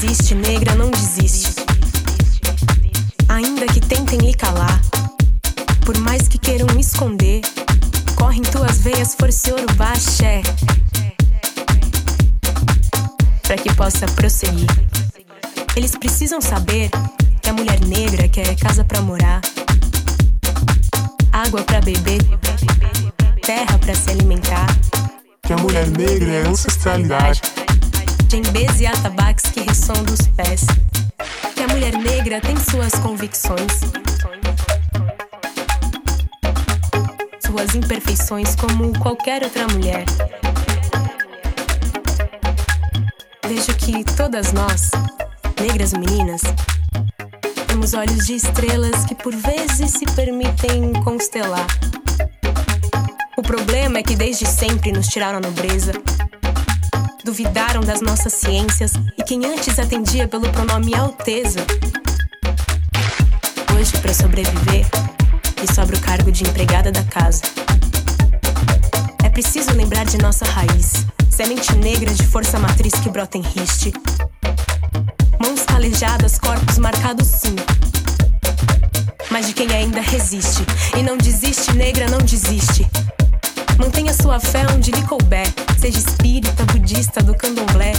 desiste, negra, não desiste. Ainda que tentem lhe calar, por mais que queiram esconder, corre em tuas veias força urubá axé. Pra que possa prosseguir. Eles precisam saber que a mulher negra quer casa pra morar, água pra beber, terra pra se alimentar. Que a mulher negra é ancestralidade. Djembes e atabaques que ressonam dos pés. Que a mulher negra tem suas convicções. Suas imperfeições como qualquer outra mulher. Vejo que todas nós, negras meninas, temos olhos de estrelas que por vezes se permitem constelar. O problema é que desde sempre nos tiraram a nobreza. Duvidaram das nossas ciências e quem antes atendia pelo pronome Alteza. Hoje, para sobreviver, lhe sobra o cargo de empregada da casa. É preciso lembrar de nossa raiz, semente negra de força matriz que brota em riste. Mãos calejadas, corpos marcados sim. Mas de quem ainda resiste. E não desiste, negra, não desiste. Mantenha sua fé onde lhe couber. Seja espírita, budista, do candomblé.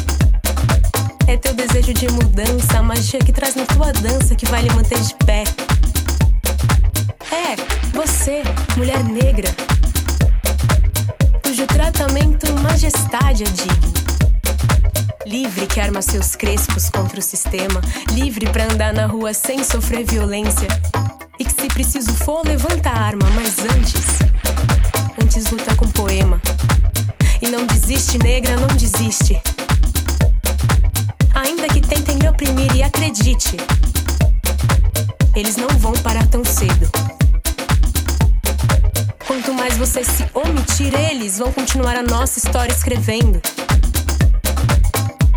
É teu desejo de mudança, a magia que traz na tua dança que vai lhe manter de pé. É, você, mulher negra, cujo tratamento majestade é digno. Livre que arma seus crespos contra o sistema. Livre pra andar na rua sem sofrer violência. E que se preciso for, levanta a arma, mas antes antes luta com poema. Não desiste, negra, não desiste. Ainda que tentem lhe oprimir e acredite, eles não vão parar tão cedo. Quanto mais você se omitir, eles vão continuar a nossa história escrevendo.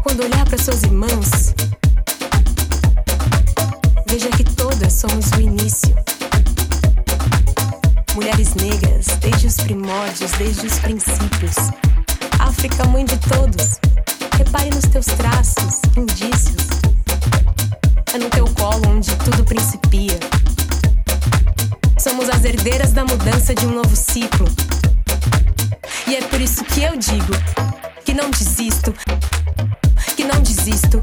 Quando olhar para seus irmãos, veja que todas somos o início. Mulheres negras, desde os primórdios, desde os princípios. África, mãe de todos. Repare nos teus traços, indícios. É no teu colo onde tudo principia. Somos as herdeiras da mudança de um novo ciclo. E é por isso que eu digo que não desisto, que não desisto.